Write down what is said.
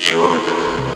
черт.